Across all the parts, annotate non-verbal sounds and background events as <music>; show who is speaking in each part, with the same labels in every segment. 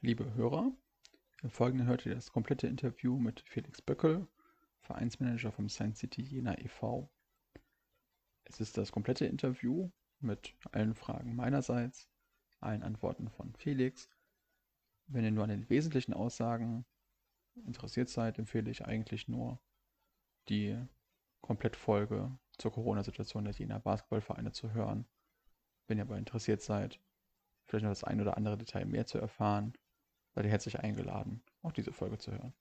Speaker 1: liebe Hörer. Im Folgenden hört ihr das komplette Interview mit Felix Böckel, Vereinsmanager vom Science City Jena e.V. Es ist das komplette Interview mit allen Fragen meinerseits, allen Antworten von Felix. Wenn ihr nur an den wesentlichen Aussagen interessiert seid, empfehle ich eigentlich nur die Komplettfolge zur Corona-Situation der Jena Basketballvereine zu hören. Wenn ihr aber interessiert seid, vielleicht noch das ein oder andere Detail mehr zu erfahren, seid ihr herzlich eingeladen, auch diese Folge zu hören.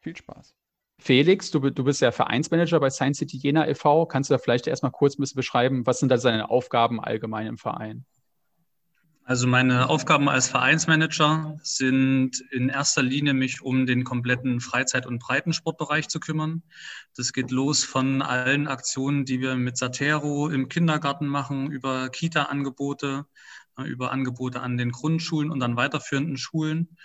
Speaker 1: Viel Spaß.
Speaker 2: Felix, du, du bist ja Vereinsmanager bei Science City Jena e.V. Kannst du da vielleicht erstmal kurz ein bisschen beschreiben, was sind da seine Aufgaben allgemein im Verein?
Speaker 3: Also meine Aufgaben als Vereinsmanager sind in erster Linie mich um den kompletten Freizeit- und Breitensportbereich zu kümmern. Das geht los von allen Aktionen, die wir mit Satero im Kindergarten machen, über Kita-Angebote, über Angebote an den Grundschulen und an weiterführenden Schulen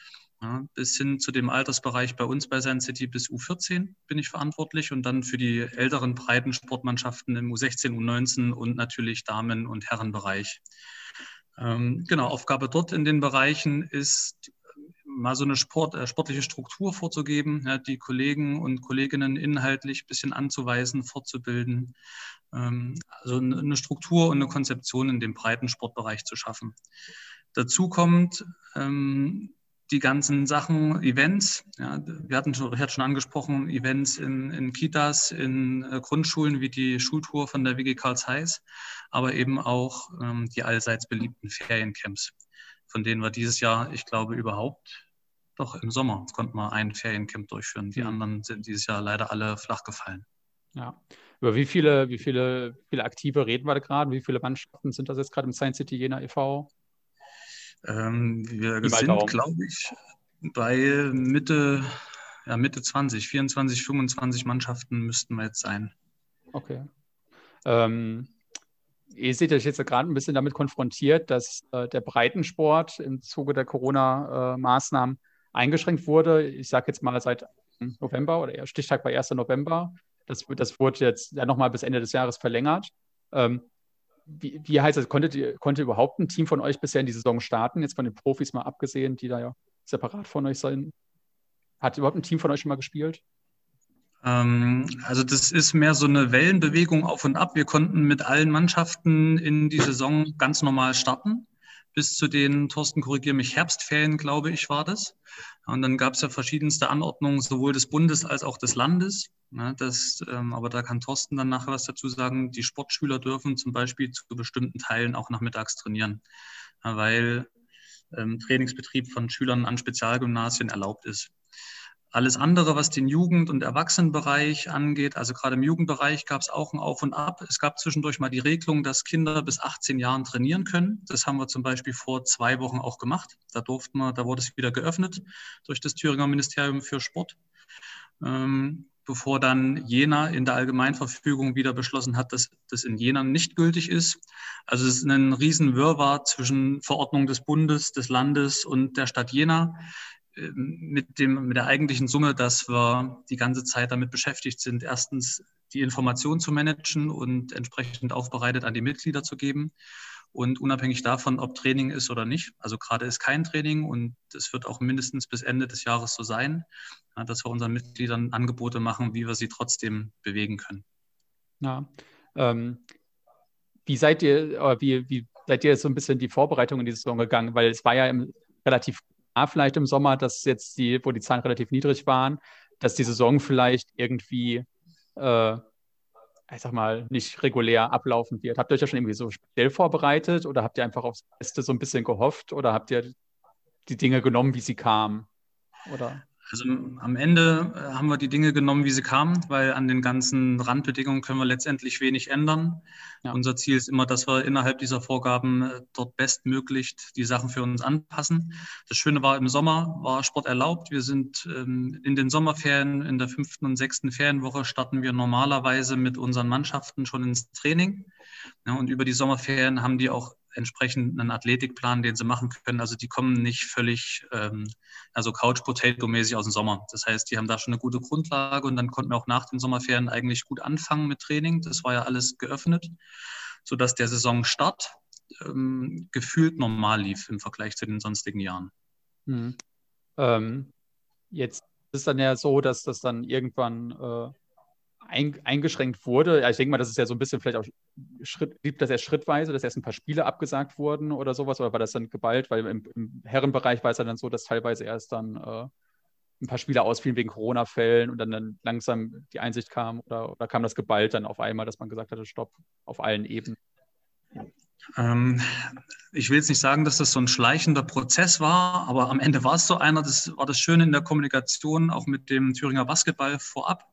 Speaker 3: ja, bis hin zu dem Altersbereich bei uns bei San City bis U14 bin ich verantwortlich und dann für die älteren breiten Sportmannschaften im U16, U19 und natürlich Damen- und Herrenbereich. Ähm, genau, Aufgabe dort in den Bereichen ist mal so eine Sport, äh, sportliche Struktur vorzugeben, ja, die Kollegen und Kolleginnen inhaltlich ein bisschen anzuweisen, fortzubilden. Ähm, also eine Struktur und eine Konzeption in dem breiten Sportbereich zu schaffen. Dazu kommt ähm, die ganzen Sachen, Events. Ja, wir hatten schon, ich hatte schon angesprochen, Events in, in Kitas, in äh, Grundschulen wie die Schultour von der WG Karls Heiß, aber eben auch ähm, die allseits beliebten Feriencamps, von denen wir dieses Jahr, ich glaube, überhaupt doch im Sommer konnten wir ein Feriencamp durchführen. Die mhm. anderen sind dieses Jahr leider alle flach gefallen.
Speaker 2: Ja. Über wie viele, wie viele, viele Aktive reden wir da gerade? Wie viele Mannschaften sind das jetzt gerade im Science City Jena e.V.?
Speaker 3: Ähm, wir sind, glaube ich, bei Mitte, ja, Mitte 20, 24, 25 Mannschaften müssten wir jetzt sein.
Speaker 2: Okay. Ähm, ihr seht euch jetzt gerade ein bisschen damit konfrontiert, dass äh, der Breitensport im Zuge der Corona-Maßnahmen eingeschränkt wurde. Ich sage jetzt mal seit November oder Stichtag war 1. November. Das, das wurde jetzt ja nochmal bis Ende des Jahres verlängert. Ähm, wie, wie heißt das? Konntet konnte überhaupt ein Team von euch bisher in die Saison starten? Jetzt von den Profis mal abgesehen, die da ja separat von euch sind. Hat überhaupt ein Team von euch schon mal gespielt?
Speaker 3: Ähm, also das ist mehr so eine Wellenbewegung auf und ab. Wir konnten mit allen Mannschaften in die Saison ganz normal starten. Bis zu den, Thorsten, korrigiere mich, Herbstferien, glaube ich, war das. Und dann gab es ja verschiedenste Anordnungen, sowohl des Bundes als auch des Landes. Ne, das, ähm, aber da kann Thorsten dann nachher was dazu sagen. Die Sportschüler dürfen zum Beispiel zu bestimmten Teilen auch nachmittags trainieren, weil ähm, Trainingsbetrieb von Schülern an Spezialgymnasien erlaubt ist. Alles andere, was den Jugend- und Erwachsenenbereich angeht, also gerade im Jugendbereich gab es auch ein Auf und Ab. Es gab zwischendurch mal die Regelung, dass Kinder bis 18 Jahren trainieren können. Das haben wir zum Beispiel vor zwei Wochen auch gemacht. Da durften wir, da wurde es wieder geöffnet durch das Thüringer Ministerium für Sport. Ähm, bevor dann Jena in der Allgemeinverfügung wieder beschlossen hat, dass das in Jena nicht gültig ist. Also es ist ein Riesenwirrwarr zwischen Verordnung des Bundes, des Landes und der Stadt Jena mit, dem, mit der eigentlichen Summe, dass wir die ganze Zeit damit beschäftigt sind, erstens die Information zu managen und entsprechend aufbereitet an die Mitglieder zu geben. Und unabhängig davon, ob Training ist oder nicht, also gerade ist kein Training und es wird auch mindestens bis Ende des Jahres so sein, dass wir unseren Mitgliedern Angebote machen, wie wir sie trotzdem bewegen können.
Speaker 2: Ja, ähm, wie seid ihr, wie, wie seid ihr so ein bisschen die Vorbereitung in die Saison gegangen? Weil es war ja im, relativ vielleicht im Sommer, dass jetzt die, wo die Zahlen relativ niedrig waren, dass die Saison vielleicht irgendwie, äh, ich sag mal, nicht regulär ablaufen wird. Habt ihr euch ja schon irgendwie so speziell vorbereitet oder habt ihr einfach aufs Beste so ein bisschen gehofft oder habt ihr die Dinge genommen, wie sie kamen? Oder?
Speaker 3: Also am Ende äh, haben wir die Dinge genommen, wie sie kamen, weil an den ganzen Randbedingungen können wir letztendlich wenig ändern. Ja. Unser Ziel ist immer, dass wir innerhalb dieser Vorgaben äh, dort bestmöglich die Sachen für uns anpassen. Das Schöne war, im Sommer war Sport erlaubt. Wir sind ähm, in den Sommerferien, in der fünften und sechsten Ferienwoche starten wir normalerweise mit unseren Mannschaften schon ins Training. und über die Sommerferien haben die auch entsprechend einen Athletikplan, den sie machen können. Also die kommen nicht völlig, ähm, also Couch-Potato-mäßig aus dem Sommer. Das heißt, die haben da schon eine gute Grundlage und dann konnten wir auch nach den Sommerferien eigentlich gut anfangen mit Training. Das war ja alles geöffnet, sodass der Saisonstart ähm, gefühlt normal lief im Vergleich zu den sonstigen Jahren.
Speaker 2: Hm. Ähm, jetzt ist dann ja so, dass das dann irgendwann äh, ein, eingeschränkt wurde. Ich denke mal, das ist ja so ein bisschen vielleicht auch Schritt, lief das erst schrittweise, dass erst ein paar Spiele abgesagt wurden oder sowas, oder war das dann geballt? Weil im, im Herrenbereich war es ja dann so, dass teilweise erst dann äh, ein paar Spiele ausfielen wegen Corona-Fällen und dann, dann langsam die Einsicht kam oder, oder kam das geballt dann auf einmal, dass man gesagt hatte, stopp, auf allen Ebenen?
Speaker 3: Ähm, ich will jetzt nicht sagen, dass das so ein schleichender Prozess war, aber am Ende war es so einer. Das war das Schöne in der Kommunikation, auch mit dem Thüringer Basketball vorab,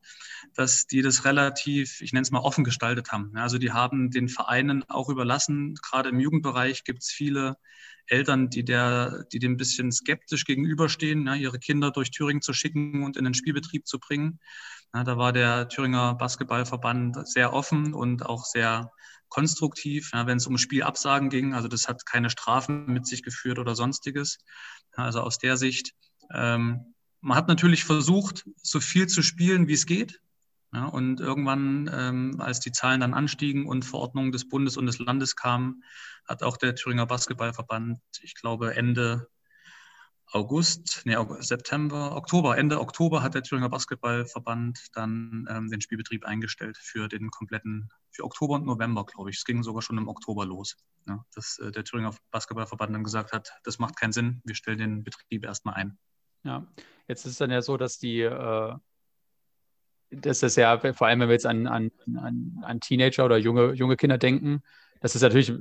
Speaker 3: dass die das relativ, ich nenne es mal, offen gestaltet haben. Also die haben den Vereinen auch überlassen. Gerade im Jugendbereich gibt es viele Eltern, die, der, die dem ein bisschen skeptisch gegenüberstehen, ja, ihre Kinder durch Thüringen zu schicken und in den Spielbetrieb zu bringen. Ja, da war der Thüringer Basketballverband sehr offen und auch sehr konstruktiv, ja, wenn es um Spielabsagen ging. Also das hat keine Strafen mit sich geführt oder sonstiges. Also aus der Sicht, ähm, man hat natürlich versucht, so viel zu spielen, wie es geht. Ja, und irgendwann, ähm, als die Zahlen dann anstiegen und Verordnungen des Bundes und des Landes kamen, hat auch der Thüringer Basketballverband, ich glaube Ende August, nee, September, Oktober, Ende Oktober hat der Thüringer Basketballverband dann ähm, den Spielbetrieb eingestellt für den kompletten, für Oktober und November, glaube ich. Es ging sogar schon im Oktober los. Ja, dass äh, der Thüringer Basketballverband dann gesagt hat, das macht keinen Sinn, wir stellen den Betrieb erstmal ein.
Speaker 2: Ja, jetzt ist es dann ja so, dass die, äh, das ist ja, vor allem wenn wir jetzt an, an, an, an Teenager oder junge, junge Kinder denken, das ist natürlich,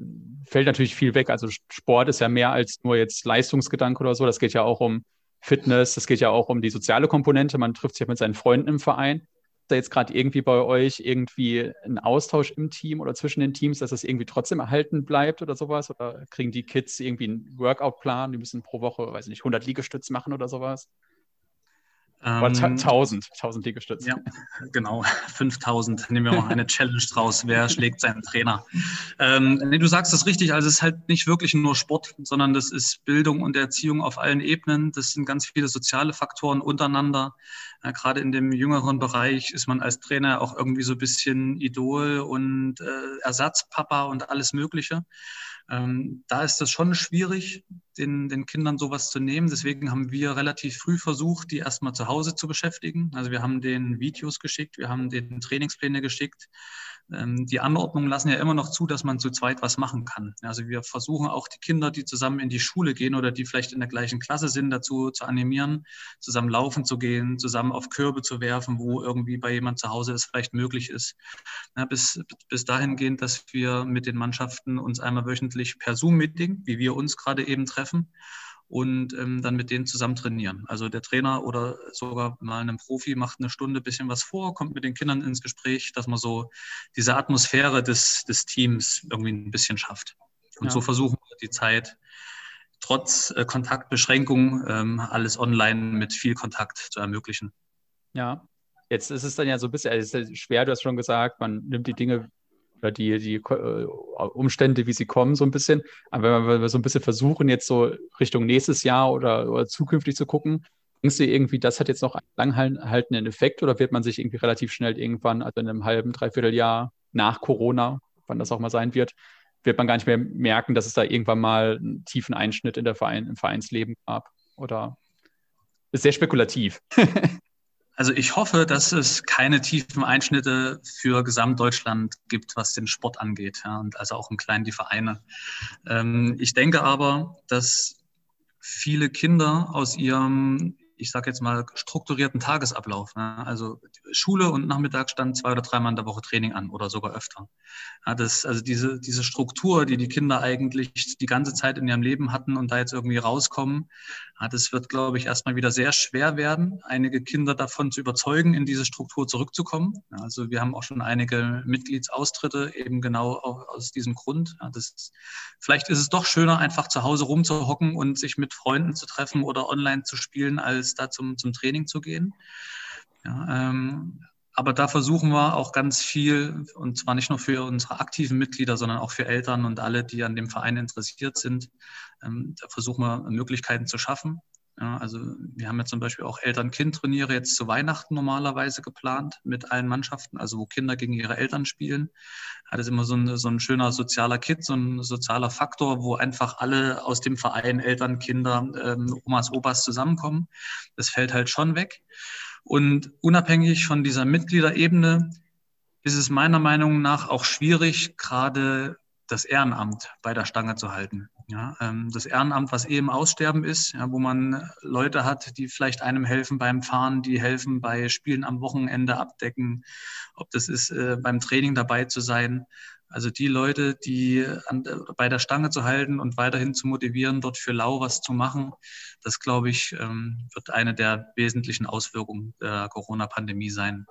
Speaker 2: fällt natürlich viel weg. Also Sport ist ja mehr als nur jetzt Leistungsgedanke oder so. Das geht ja auch um Fitness, das geht ja auch um die soziale Komponente. Man trifft sich mit seinen Freunden im Verein. Ist da jetzt gerade irgendwie bei euch irgendwie ein Austausch im Team oder zwischen den Teams, dass das irgendwie trotzdem erhalten bleibt oder sowas? Oder kriegen die Kids irgendwie einen Workout-Plan? Die müssen pro Woche, weiß ich nicht, 100 Liegestütze machen oder sowas?
Speaker 3: Ähm, 1000, 1000 Liegestütze. Ja, genau, <laughs> 5000. Nehmen wir mal eine Challenge draus. Wer schlägt seinen Trainer? Ähm, nee, du sagst es richtig. Also es ist halt nicht wirklich nur Sport, sondern das ist Bildung und Erziehung auf allen Ebenen. Das sind ganz viele soziale Faktoren untereinander. Ja, gerade in dem jüngeren Bereich ist man als Trainer auch irgendwie so ein bisschen Idol und äh, Ersatzpapa und alles Mögliche. Ähm, da ist das schon schwierig, den, den Kindern sowas zu nehmen. Deswegen haben wir relativ früh versucht, die erstmal zu Hause zu beschäftigen. Also wir haben den Videos geschickt, wir haben den Trainingspläne geschickt, die Anordnungen lassen ja immer noch zu, dass man zu zweit was machen kann. Also wir versuchen auch die Kinder, die zusammen in die Schule gehen oder die vielleicht in der gleichen Klasse sind, dazu zu animieren, zusammen laufen zu gehen, zusammen auf Körbe zu werfen, wo irgendwie bei jemand zu Hause es vielleicht möglich ist. Ja, bis, bis dahingehend, dass wir mit den Mannschaften uns einmal wöchentlich per Zoom-Meeting, wie wir uns gerade eben treffen, und ähm, dann mit denen zusammen trainieren. Also der Trainer oder sogar mal ein Profi macht eine Stunde bisschen was vor, kommt mit den Kindern ins Gespräch, dass man so diese Atmosphäre des, des Teams irgendwie ein bisschen schafft. Und ja. so versuchen wir die Zeit trotz äh, Kontaktbeschränkung ähm, alles online mit viel Kontakt zu ermöglichen.
Speaker 2: Ja, jetzt ist es dann ja so ein bisschen also schwer, du hast schon gesagt, man nimmt die Dinge oder die, die äh, Umstände, wie sie kommen, so ein bisschen. Aber wenn wir so ein bisschen versuchen, jetzt so Richtung nächstes Jahr oder, oder zukünftig zu gucken, denkst du irgendwie, das hat jetzt noch einen langhaltenden Effekt oder wird man sich irgendwie relativ schnell irgendwann, also in einem halben, dreiviertel Jahr nach Corona, wann das auch mal sein wird, wird man gar nicht mehr merken, dass es da irgendwann mal einen tiefen Einschnitt in der Verein, im Vereinsleben gab? Oder ist sehr spekulativ. <laughs>
Speaker 3: Also ich hoffe, dass es keine tiefen Einschnitte für Gesamtdeutschland gibt, was den Sport angeht, ja, und also auch im Kleinen die Vereine. Ähm, ich denke aber, dass viele Kinder aus ihrem ich sage jetzt mal, strukturierten Tagesablauf. Ne? Also Schule und Nachmittag stand zwei oder dreimal in der Woche Training an oder sogar öfter. Ja, das, also diese, diese Struktur, die die Kinder eigentlich die ganze Zeit in ihrem Leben hatten und da jetzt irgendwie rauskommen, ja, das wird, glaube ich, erstmal wieder sehr schwer werden, einige Kinder davon zu überzeugen, in diese Struktur zurückzukommen. Ja, also wir haben auch schon einige Mitgliedsaustritte eben genau aus diesem Grund. Das, vielleicht ist es doch schöner, einfach zu Hause rumzuhocken und sich mit Freunden zu treffen oder online zu spielen, als da zum, zum Training zu gehen. Ja, ähm, aber da versuchen wir auch ganz viel, und zwar nicht nur für unsere aktiven Mitglieder, sondern auch für Eltern und alle, die an dem Verein interessiert sind. Ähm, da versuchen wir Möglichkeiten zu schaffen. Ja, also wir haben ja zum Beispiel auch Eltern-Kind-Turniere jetzt zu Weihnachten normalerweise geplant mit allen Mannschaften, also wo Kinder gegen ihre Eltern spielen. Ja, das ist immer so ein, so ein schöner sozialer Kit, so ein sozialer Faktor, wo einfach alle aus dem Verein, Eltern, Kinder, ähm, Omas, Opas zusammenkommen. Das fällt halt schon weg. Und unabhängig von dieser Mitgliederebene ist es meiner Meinung nach auch schwierig, gerade das Ehrenamt bei der Stange zu halten. Ja, ähm, das Ehrenamt, was eh im Aussterben ist, ja, wo man Leute hat, die vielleicht einem helfen beim Fahren, die helfen bei Spielen am Wochenende abdecken, ob das ist, äh, beim Training dabei zu sein. Also die Leute, die an, bei der Stange zu halten und weiterhin zu motivieren, dort für Lau was zu machen, das glaube ich, ähm, wird eine der wesentlichen Auswirkungen der Corona-Pandemie sein.